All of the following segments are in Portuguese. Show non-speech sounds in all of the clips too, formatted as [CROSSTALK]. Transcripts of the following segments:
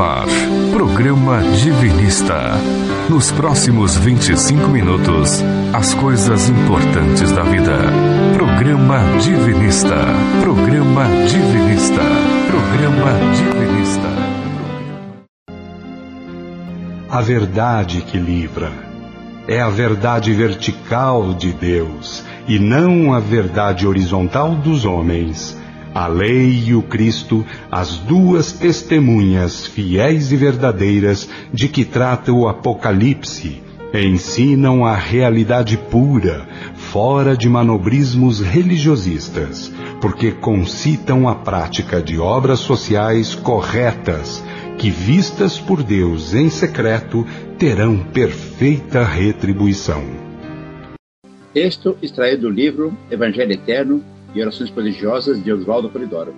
Ar, programa Divinista. Nos próximos 25 minutos, as coisas importantes da vida. Programa Divinista. Programa Divinista. Programa Divinista. A verdade que livra é a verdade vertical de Deus e não a verdade horizontal dos homens a lei e o Cristo, as duas testemunhas fiéis e verdadeiras de que trata o Apocalipse, ensinam a realidade pura, fora de manobrismos religiosistas, porque concitam a prática de obras sociais corretas, que vistas por Deus em secreto terão perfeita retribuição. Texto extraído do livro Evangelho Eterno e Orações Prodigiosas de Oswaldo Polidoro.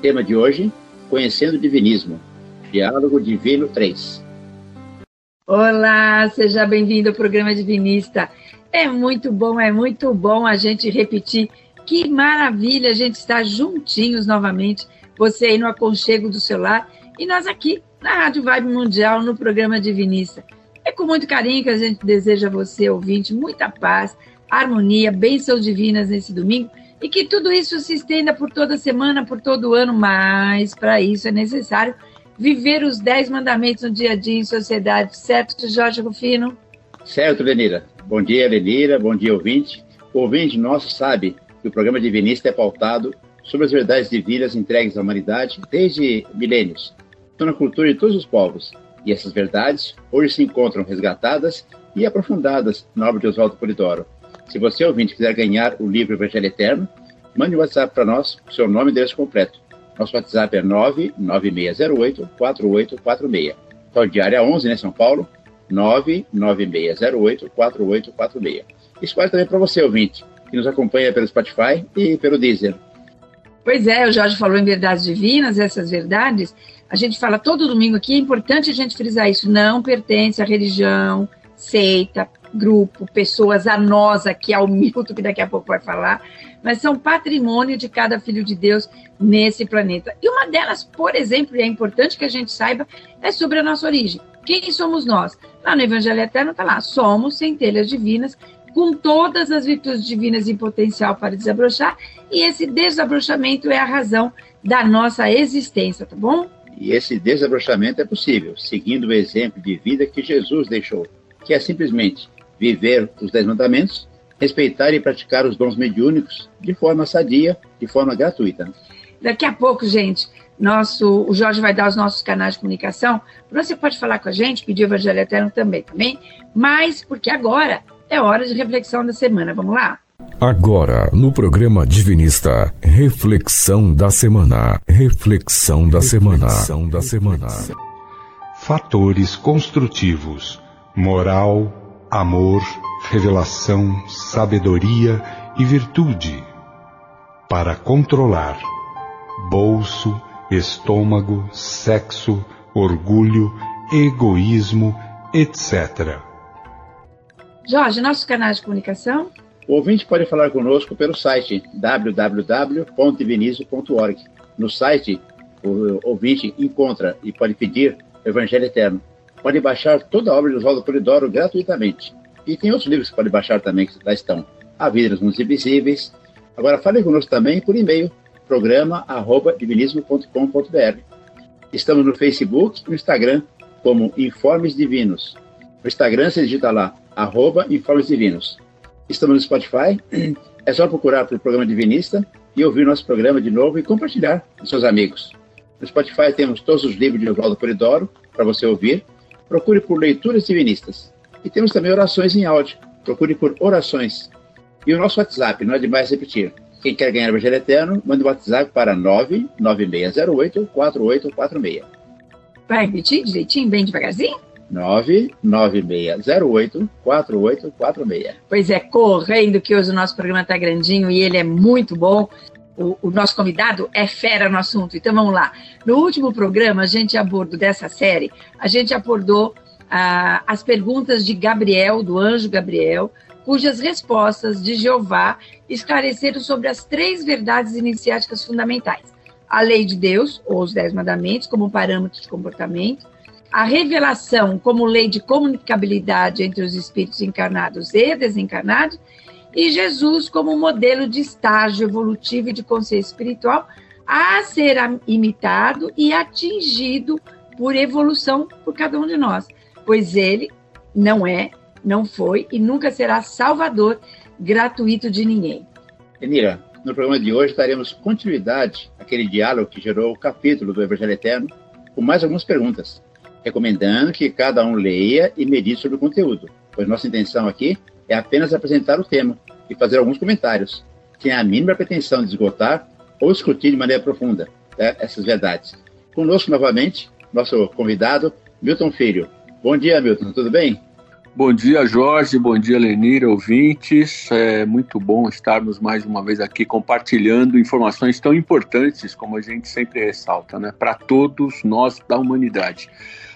Tema de hoje: Conhecendo o Divinismo. Diálogo Divino 3. Olá, seja bem-vindo ao programa Divinista. É muito bom, é muito bom a gente repetir. Que maravilha a gente estar juntinhos novamente. Você aí no aconchego do celular e nós aqui na Rádio Vibe Mundial no programa Divinista. É com muito carinho que a gente deseja a você, ouvinte, muita paz, harmonia, bênçãos divinas nesse domingo e que tudo isso se estenda por toda semana, por todo ano, mas para isso é necessário viver os dez mandamentos no dia a dia em sociedade, certo, Jorge Rufino? Certo, Lenira. Bom dia, Lenira. Bom dia, ouvinte. O ouvinte nosso sabe que o programa Divinista é pautado sobre as verdades divinas entregues à humanidade desde milênios. Na cultura de todos os povos. E essas verdades hoje se encontram resgatadas e aprofundadas na obra de Oswaldo Polidoro, se você, ouvinte, quiser ganhar o livro Evangelho Eterno, mande um WhatsApp para nós, seu nome e endereço completo. Nosso WhatsApp é 99608-4846. Então, diária 11, né, São Paulo? 99608-4846. Isso também para você, ouvinte, que nos acompanha pelo Spotify e pelo Deezer. Pois é, o Jorge falou em verdades divinas, essas verdades, a gente fala todo domingo aqui, é importante a gente frisar isso, não pertence à religião, seita, grupo, pessoas, a nós aqui, ao Milton, que daqui a pouco vai falar, mas são patrimônio de cada filho de Deus nesse planeta. E uma delas, por exemplo, e é importante que a gente saiba, é sobre a nossa origem. Quem somos nós? Lá no Evangelho Eterno está lá, somos centelhas divinas, com todas as virtudes divinas em potencial para desabrochar, e esse desabrochamento é a razão da nossa existência, tá bom? E esse desabrochamento é possível, seguindo o exemplo de vida que Jesus deixou, que é simplesmente viver os Dez Mandamentos, respeitar e praticar os dons mediúnicos de forma sadia, de forma gratuita. Daqui a pouco, gente, nosso, o Jorge vai dar os nossos canais de comunicação. Você pode falar com a gente, pedir o Evangelho Eterno também, também. Mas, porque agora é hora de reflexão da semana. Vamos lá? Agora, no programa Divinista, reflexão da semana. Reflexão da semana. Reflexão da semana. Fatores construtivos: moral, amor, revelação, sabedoria e virtude para controlar bolso, estômago, sexo, orgulho, egoísmo, etc. Jorge, nosso canal de comunicação? O ouvinte pode falar conosco pelo site www.divinizo.org. No site, o ouvinte encontra e pode pedir Evangelho Eterno pode baixar toda a obra de Oswaldo Polidoro gratuitamente. E tem outros livros que pode baixar também, que lá estão. A Vida dos Mundos Invisíveis. Agora, fale conosco também por e-mail, programa.divinismo.com.br. Estamos no Facebook e no Instagram como Informes Divinos. No Instagram você digita lá, arroba Informes Divinos. Estamos no Spotify, é só procurar pelo programa Divinista e ouvir nosso programa de novo e compartilhar com seus amigos. No Spotify temos todos os livros de Oswaldo Polidoro para você ouvir procure por Leituras Divinistas. E temos também orações em áudio. Procure por Orações. E o nosso WhatsApp, não é demais repetir. Quem quer ganhar o Evangelho Eterno, manda o WhatsApp para 99608-4846. Vai repetir direitinho, bem devagarzinho? 99608-4846. Pois é, correndo que hoje o nosso programa está grandinho e ele é muito bom o, o, nosso convidado é fera no assunto. Então vamos lá. No último programa, a gente abordou dessa série, a gente abordou ah, as perguntas de Gabriel, do anjo Gabriel, cujas respostas de Jeová esclareceram sobre as três verdades iniciáticas fundamentais: a lei de Deus, ou os Dez Mandamentos, como parâmetro de comportamento, a revelação como lei de comunicabilidade entre os espíritos encarnados e desencarnados, e Jesus como modelo de estágio evolutivo e de consciência espiritual a ser imitado e atingido por evolução por cada um de nós, pois ele não é, não foi e nunca será salvador gratuito de ninguém. Enira, no programa de hoje daremos continuidade àquele diálogo que gerou o capítulo do Evangelho Eterno, com mais algumas perguntas, recomendando que cada um leia e medite sobre o conteúdo, pois nossa intenção aqui é apenas apresentar o tema e fazer alguns comentários, sem a mínima pretensão de esgotar ou discutir de maneira profunda né, essas verdades. Conosco novamente, nosso convidado, Milton Filho. Bom dia, Milton, tudo bem? Bom dia, Jorge. Bom dia, Lenira, ouvintes. É muito bom estarmos mais uma vez aqui compartilhando informações tão importantes, como a gente sempre ressalta, né, para todos nós da humanidade.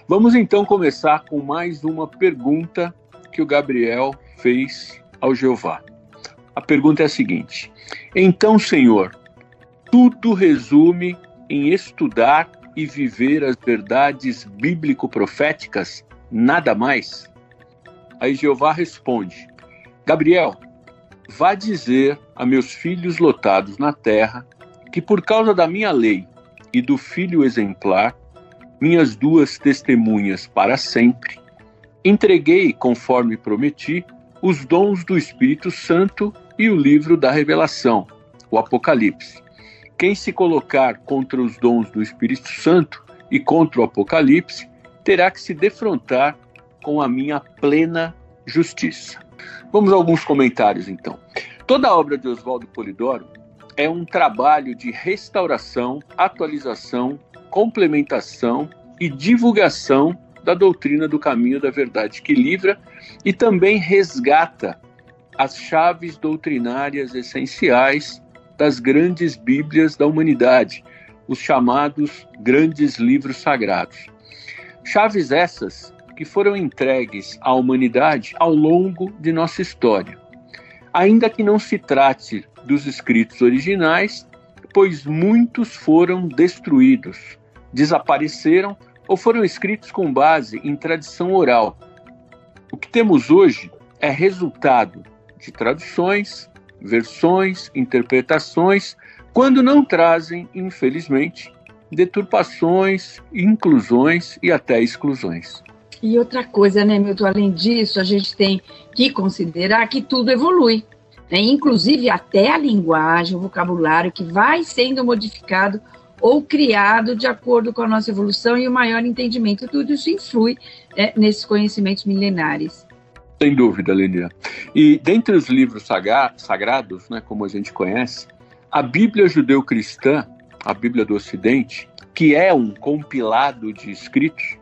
Vamos então começar com mais uma pergunta que o Gabriel fez ao Jeová. A pergunta é a seguinte: Então, Senhor, tudo resume em estudar e viver as verdades bíblico-proféticas, nada mais? Aí Jeová responde: Gabriel, vá dizer a meus filhos lotados na terra que por causa da minha lei e do filho exemplar, minhas duas testemunhas para sempre, entreguei, conforme prometi, os dons do Espírito Santo e o livro da Revelação, o Apocalipse. Quem se colocar contra os dons do Espírito Santo e contra o Apocalipse terá que se defrontar com a minha plena justiça. Vamos a alguns comentários então. Toda a obra de Oswaldo Polidoro é um trabalho de restauração, atualização, complementação e divulgação da doutrina do caminho da verdade que livra e também resgata as chaves doutrinárias essenciais das grandes Bíblias da humanidade, os chamados grandes livros sagrados. Chaves essas que foram entregues à humanidade ao longo de nossa história. Ainda que não se trate dos escritos originais, pois muitos foram destruídos, desapareceram ou foram escritos com base em tradição oral. O que temos hoje é resultado de traduções, versões, interpretações, quando não trazem, infelizmente, deturpações, inclusões e até exclusões. E outra coisa, né, Milton? Além disso, a gente tem que considerar que tudo evolui. Né? Inclusive até a linguagem, o vocabulário que vai sendo modificado ou criado de acordo com a nossa evolução e o maior entendimento. Tudo isso influi né, nesses conhecimentos milenares. Sem dúvida, Lenia. E dentre os livros sagrados, né, como a gente conhece, a Bíblia judeu-cristã, a Bíblia do Ocidente, que é um compilado de escritos,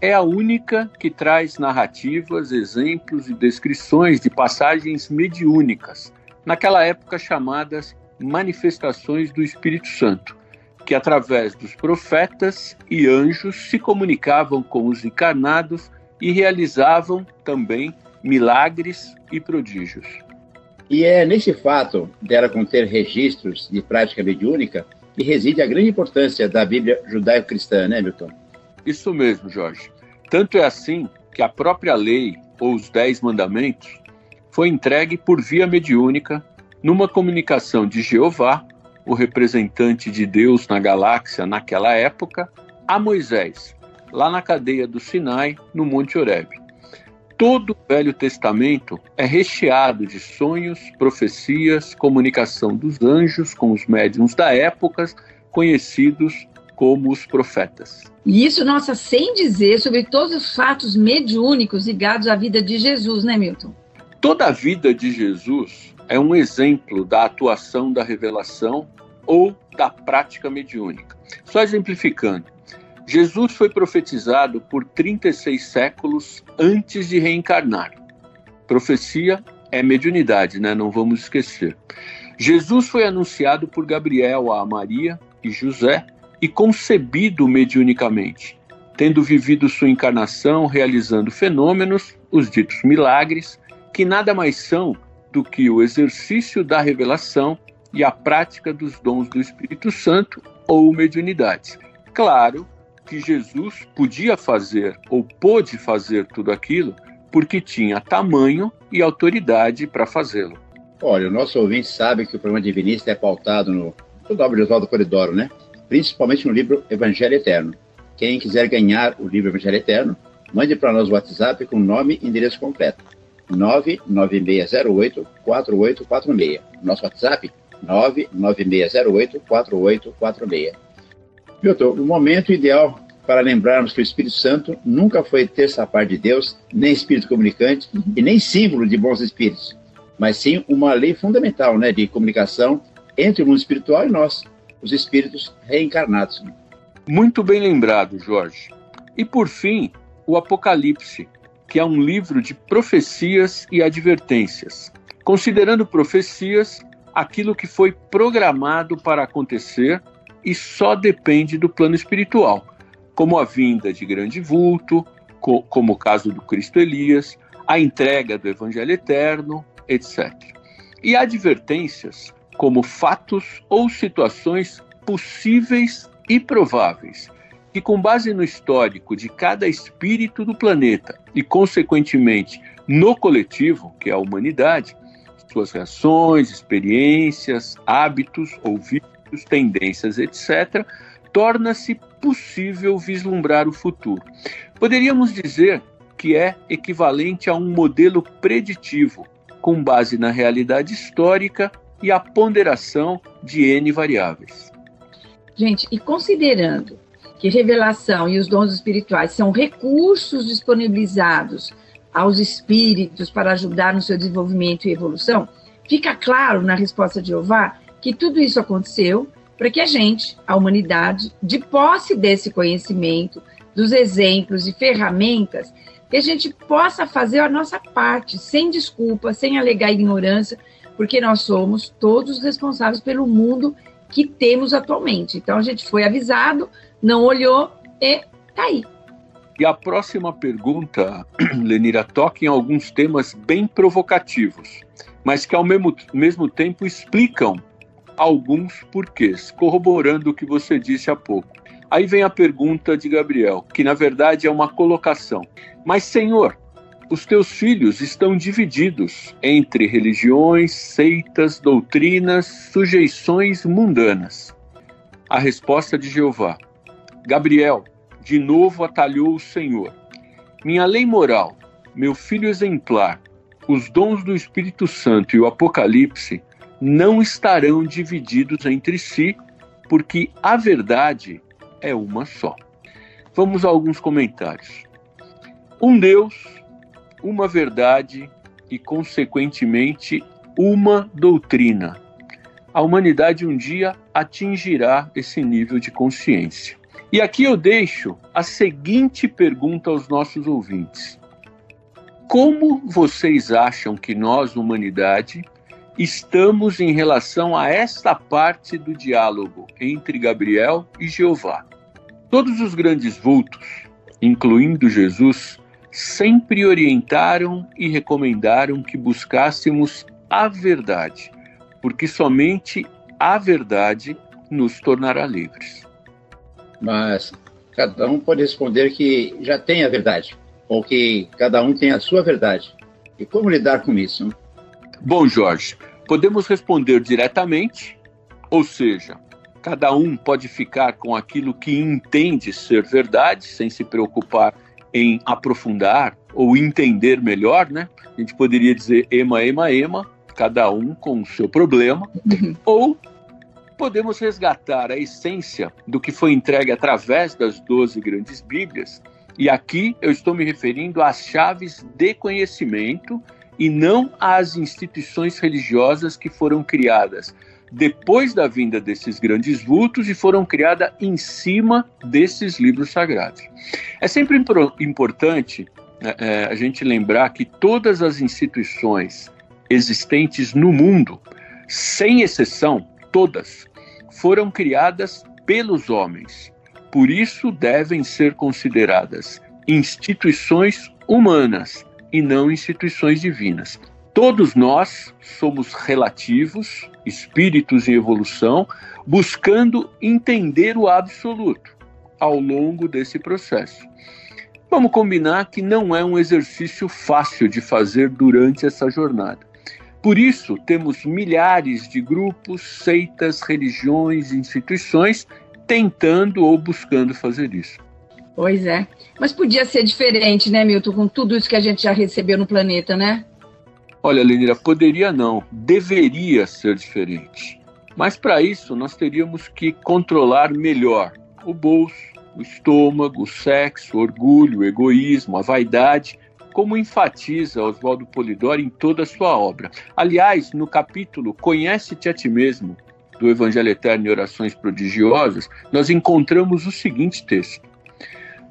é a única que traz narrativas, exemplos e descrições de passagens mediúnicas, naquela época chamadas manifestações do Espírito Santo, que através dos profetas e anjos se comunicavam com os encarnados e realizavam também milagres e prodígios. E é nesse fato dela conter registros de prática mediúnica que reside a grande importância da Bíblia judaico-cristã, né, Milton? Isso mesmo, Jorge. Tanto é assim que a própria lei, ou os Dez Mandamentos, foi entregue por via mediúnica numa comunicação de Jeová, o representante de Deus na galáxia naquela época, a Moisés, lá na cadeia do Sinai, no Monte Horeb todo o Velho Testamento é recheado de sonhos, profecias, comunicação dos anjos com os médiums da época, conhecidos como os profetas. E isso, nossa, sem dizer sobre todos os fatos mediúnicos ligados à vida de Jesus, né, Milton? Toda a vida de Jesus é um exemplo da atuação da revelação ou da prática mediúnica. Só exemplificando, Jesus foi profetizado por 36 séculos antes de reencarnar. Profecia é mediunidade, né? Não vamos esquecer. Jesus foi anunciado por Gabriel a Maria e José e concebido mediunicamente, tendo vivido sua encarnação realizando fenômenos, os ditos milagres, que nada mais são do que o exercício da revelação e a prática dos dons do Espírito Santo ou mediunidades. Claro que Jesus podia fazer ou pôde fazer tudo aquilo porque tinha tamanho e autoridade para fazê-lo. Olha, o nosso ouvinte sabe que o programa Divinista é pautado no, no obra de Oswaldo Coridoro, né? Principalmente no livro Evangelho Eterno. Quem quiser ganhar o livro Evangelho Eterno, mande para nós o WhatsApp com nome e endereço completo. 99608-4846. Nosso WhatsApp, 99608-4846. Milton, o momento ideal para lembrarmos que o Espírito Santo nunca foi terça parte de Deus, nem espírito comunicante e nem símbolo de bons espíritos, mas sim uma lei fundamental né, de comunicação entre o mundo espiritual e nós, os espíritos reencarnados. Muito bem lembrado, Jorge. E por fim, o Apocalipse, que é um livro de profecias e advertências, considerando profecias aquilo que foi programado para acontecer e só depende do plano espiritual, como a vinda de grande vulto, co como o caso do Cristo Elias, a entrega do Evangelho Eterno, etc. E advertências como fatos ou situações possíveis e prováveis, que, com base no histórico de cada espírito do planeta e, consequentemente, no coletivo, que é a humanidade, suas reações, experiências, hábitos ou vícios, tendências, etc., torna-se possível vislumbrar o futuro. Poderíamos dizer que é equivalente a um modelo preditivo, com base na realidade histórica e a ponderação de N variáveis. Gente, e considerando que revelação e os dons espirituais são recursos disponibilizados aos espíritos para ajudar no seu desenvolvimento e evolução, fica claro na resposta de Jeová que tudo isso aconteceu para que a gente, a humanidade, de posse desse conhecimento, dos exemplos e ferramentas, que a gente possa fazer a nossa parte, sem desculpa, sem alegar ignorância, porque nós somos todos responsáveis pelo mundo que temos atualmente. Então a gente foi avisado, não olhou e tá aí. E a próxima pergunta, [CLEARS THROAT] Lenira, toca em alguns temas bem provocativos, mas que ao mesmo, mesmo tempo explicam alguns porquês, corroborando o que você disse há pouco. Aí vem a pergunta de Gabriel, que na verdade é uma colocação. Mas, Senhor, os teus filhos estão divididos entre religiões, seitas, doutrinas, sujeições mundanas. A resposta de Jeová: Gabriel, de novo atalhou o Senhor. Minha lei moral, meu filho exemplar, os dons do Espírito Santo e o Apocalipse não estarão divididos entre si, porque a verdade é uma só. Vamos a alguns comentários. Um Deus, uma verdade e, consequentemente, uma doutrina. A humanidade um dia atingirá esse nível de consciência. E aqui eu deixo a seguinte pergunta aos nossos ouvintes: Como vocês acham que nós, humanidade, estamos em relação a esta parte do diálogo entre Gabriel e Jeová. Todos os grandes vultos, incluindo Jesus, sempre orientaram e recomendaram que buscássemos a verdade, porque somente a verdade nos tornará livres. Mas cada um pode responder que já tem a verdade, ou que cada um tem a sua verdade. E como lidar com isso? Bom, Jorge, podemos responder diretamente, ou seja, cada um pode ficar com aquilo que entende ser verdade, sem se preocupar em aprofundar ou entender melhor, né? A gente poderia dizer ema, ema, ema, cada um com o seu problema, uhum. ou podemos resgatar a essência do que foi entregue através das doze grandes Bíblias, e aqui eu estou me referindo às chaves de conhecimento e não às instituições religiosas que foram criadas depois da vinda desses grandes vultos e foram criadas em cima desses livros sagrados. É sempre importante né, é, a gente lembrar que todas as instituições existentes no mundo, sem exceção, todas, foram criadas pelos homens. Por isso devem ser consideradas instituições humanas e não instituições divinas. Todos nós somos relativos, espíritos em evolução, buscando entender o absoluto ao longo desse processo. Vamos combinar que não é um exercício fácil de fazer durante essa jornada. Por isso, temos milhares de grupos, seitas, religiões, instituições tentando ou buscando fazer isso. Pois é. Mas podia ser diferente, né, Milton, com tudo isso que a gente já recebeu no planeta, né? Olha, Lenira, poderia não, deveria ser diferente. Mas para isso nós teríamos que controlar melhor o bolso, o estômago, o sexo, o orgulho, o egoísmo, a vaidade, como enfatiza Oswaldo Polidori em toda a sua obra. Aliás, no capítulo Conhece-te a ti mesmo, do Evangelho Eterno e Orações Prodigiosas, nós encontramos o seguinte texto: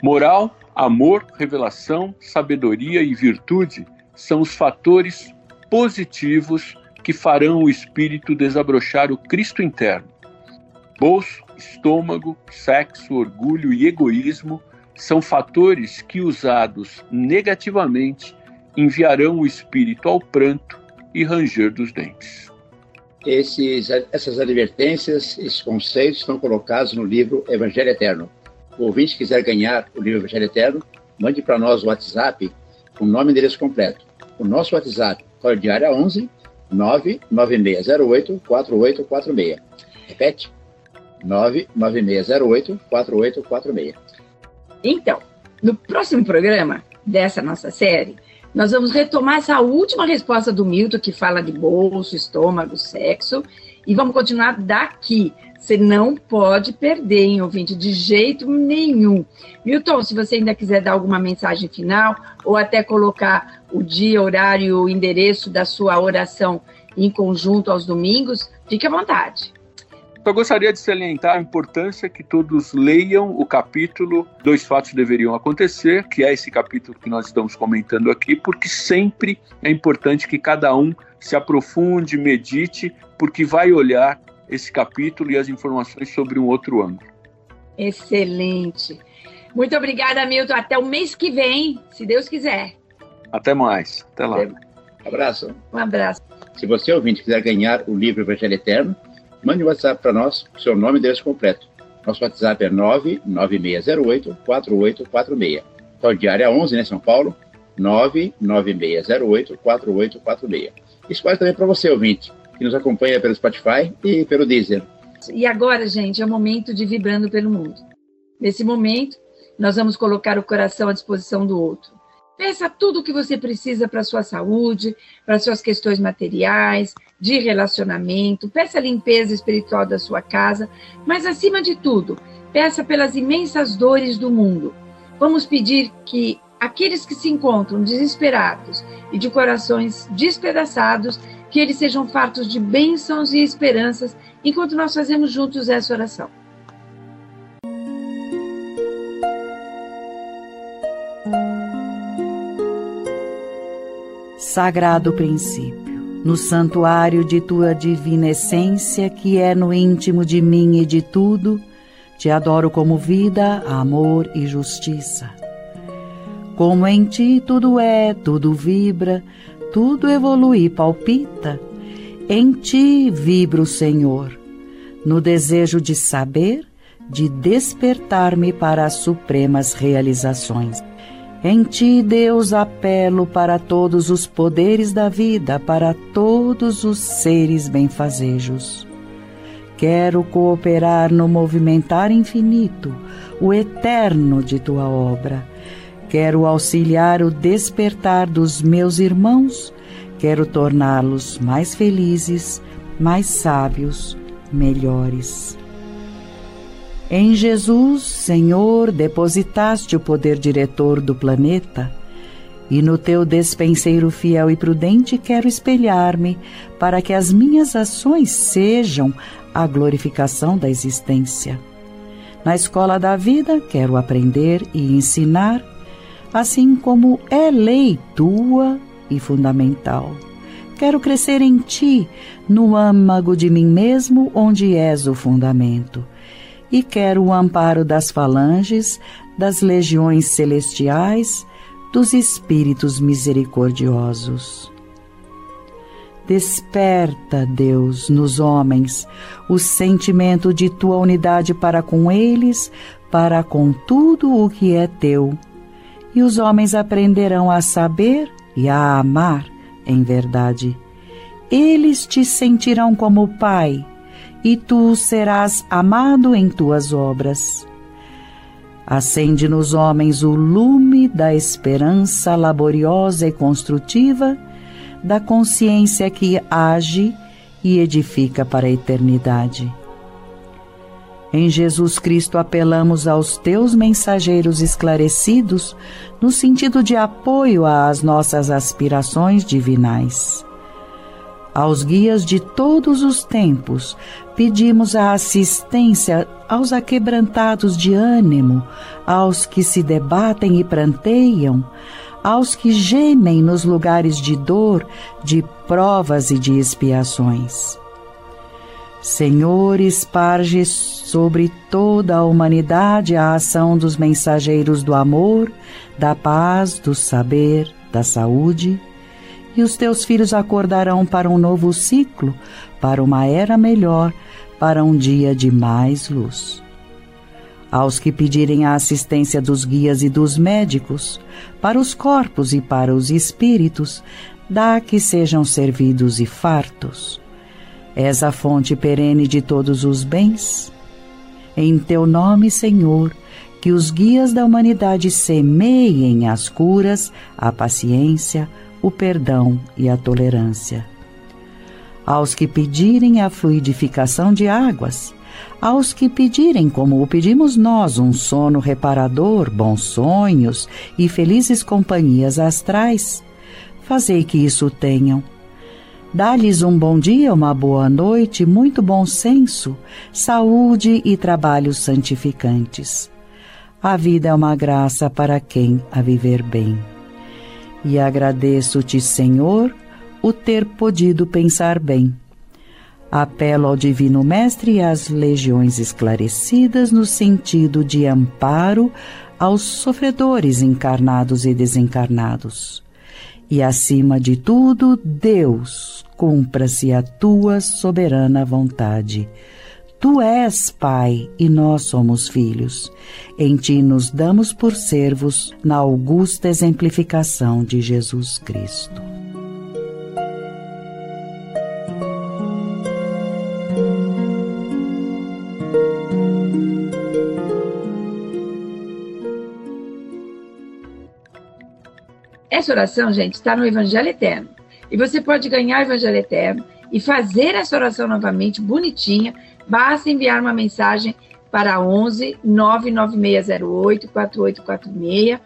Moral, amor, revelação, sabedoria e virtude são os fatores positivos que farão o espírito desabrochar o Cristo interno. Bolso, estômago, sexo, orgulho e egoísmo são fatores que, usados negativamente, enviarão o espírito ao pranto e ranger dos dentes. Esses, essas advertências, esses conceitos estão colocados no livro Evangelho Eterno. O ouvinte quiser ganhar o livro Evangelho Eterno, mande para nós o WhatsApp com nome e endereço completo. O nosso WhatsApp Código de área 11 99608 4846. Repete? 99608 4846. Então, no próximo programa dessa nossa série, nós vamos retomar essa última resposta do Milton, que fala de bolso, estômago, sexo, e vamos continuar daqui. Você não pode perder, hein, ouvinte, de jeito nenhum. Milton, se você ainda quiser dar alguma mensagem final, ou até colocar o dia, horário, o endereço da sua oração em conjunto aos domingos, fique à vontade. Eu gostaria de salientar a importância que todos leiam o capítulo Dois Fatos Deveriam Acontecer, que é esse capítulo que nós estamos comentando aqui, porque sempre é importante que cada um se aprofunde, medite, porque vai olhar esse capítulo e as informações sobre um outro ângulo. Excelente. Muito obrigada, Milton. Até o mês que vem, se Deus quiser. Até mais. Até lá. Um abraço. Um abraço. Se você, ouvinte, quiser ganhar o livro Evangelho Eterno, mande um WhatsApp para nós, seu nome e endereço completo. Nosso WhatsApp é 99608-4846. Código de área 11, né, São Paulo? 99608-4846. Isso vale também para você, ouvinte, que nos acompanha pelo Spotify e pelo Deezer. E agora, gente, é o momento de vibrando pelo mundo. Nesse momento, nós vamos colocar o coração à disposição do outro. Peça tudo o que você precisa para sua saúde, para suas questões materiais, de relacionamento, peça a limpeza espiritual da sua casa, mas acima de tudo, peça pelas imensas dores do mundo. Vamos pedir que aqueles que se encontram desesperados e de corações despedaçados, que eles sejam fartos de bênçãos e esperanças enquanto nós fazemos juntos essa oração. Sagrado princípio, no santuário de tua divina essência, que é no íntimo de mim e de tudo, te adoro como vida, amor e justiça. Como em ti tudo é, tudo vibra, tudo evolui e palpita, em ti vibra o Senhor, no desejo de saber, de despertar-me para as supremas realizações. Em ti, Deus, apelo para todos os poderes da vida, para todos os seres benfazejos. Quero cooperar no movimentar infinito, o eterno de tua obra Quero auxiliar o despertar dos meus irmãos, quero torná-los mais felizes, mais sábios, melhores. Em Jesus, Senhor, depositaste o poder diretor do planeta, e no teu despenseiro fiel e prudente quero espelhar-me para que as minhas ações sejam a glorificação da existência. Na escola da vida, quero aprender e ensinar assim como é lei tua e fundamental. Quero crescer em ti, no âmago de mim mesmo, onde és o fundamento. E quero o amparo das falanges, das legiões celestiais, dos espíritos misericordiosos. Desperta, Deus, nos homens o sentimento de tua unidade para com eles, para com tudo o que é teu. E os homens aprenderão a saber e a amar em verdade. Eles te sentirão como Pai, e tu serás amado em tuas obras. Acende nos homens o lume da esperança laboriosa e construtiva, da consciência que age e edifica para a eternidade. Em Jesus Cristo apelamos aos teus mensageiros esclarecidos no sentido de apoio às nossas aspirações divinais. Aos guias de todos os tempos, pedimos a assistência aos aquebrantados de ânimo, aos que se debatem e pranteiam, aos que gemem nos lugares de dor, de provas e de expiações. Senhor, esparge sobre toda a humanidade a ação dos mensageiros do amor, da paz, do saber, da saúde, e os teus filhos acordarão para um novo ciclo, para uma era melhor, para um dia de mais luz. Aos que pedirem a assistência dos guias e dos médicos, para os corpos e para os espíritos, dá que sejam servidos e fartos És a fonte perene de todos os bens. Em teu nome, Senhor, que os guias da humanidade semeiem as curas, a paciência, o perdão e a tolerância. Aos que pedirem a fluidificação de águas, aos que pedirem, como o pedimos nós, um sono reparador, bons sonhos e felizes companhias astrais, fazei que isso tenham Dá-lhes um bom dia, uma boa noite, muito bom senso, saúde e trabalhos santificantes. A vida é uma graça para quem a viver bem. E agradeço-te, Senhor, o ter podido pensar bem. Apelo ao Divino Mestre e às legiões esclarecidas no sentido de amparo aos sofredores encarnados e desencarnados e acima de tudo, Deus, cumpra-se a tua soberana vontade. Tu és Pai e nós somos filhos. Em ti nos damos por servos na augusta exemplificação de Jesus Cristo. Essa oração, gente, está no Evangelho Eterno. E você pode ganhar o Evangelho Eterno e fazer essa oração novamente, bonitinha. Basta enviar uma mensagem para 11 99608 4846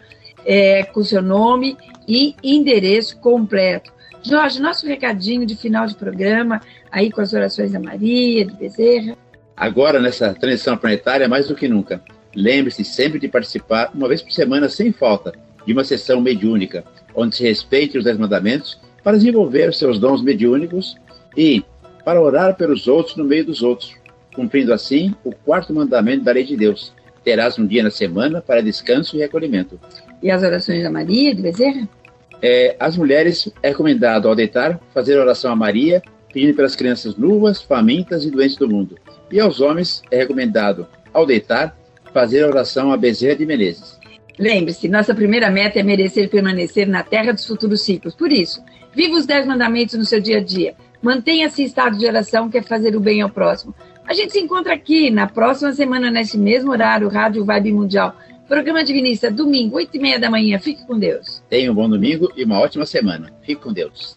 é, com seu nome e endereço completo. Jorge, nosso recadinho de final de programa, aí com as orações da Maria, de Bezerra. Agora, nessa transição planetária, mais do que nunca, lembre-se sempre de participar uma vez por semana, sem falta, de uma sessão mediúnica onde se respeite os dez mandamentos, para desenvolver seus dons mediúnicos e para orar pelos outros no meio dos outros, cumprindo assim o quarto mandamento da lei de Deus. Terás um dia na semana para descanso e recolhimento. E as orações da Maria de Bezerra? É, as mulheres é recomendado, ao deitar, fazer oração a Maria, pedindo pelas crianças nuas, famintas e doentes do mundo. E aos homens é recomendado, ao deitar, fazer oração a Bezerra de Menezes. Lembre-se, nossa primeira meta é merecer permanecer na terra dos futuros ciclos. Por isso, viva os dez mandamentos no seu dia a dia. Mantenha-se em estado de oração, que é fazer o bem ao próximo. A gente se encontra aqui na próxima semana, nesse mesmo horário, Rádio Vibe Mundial. Programa Divinista, domingo, oito e meia da manhã. Fique com Deus. Tenha um bom domingo e uma ótima semana. Fique com Deus.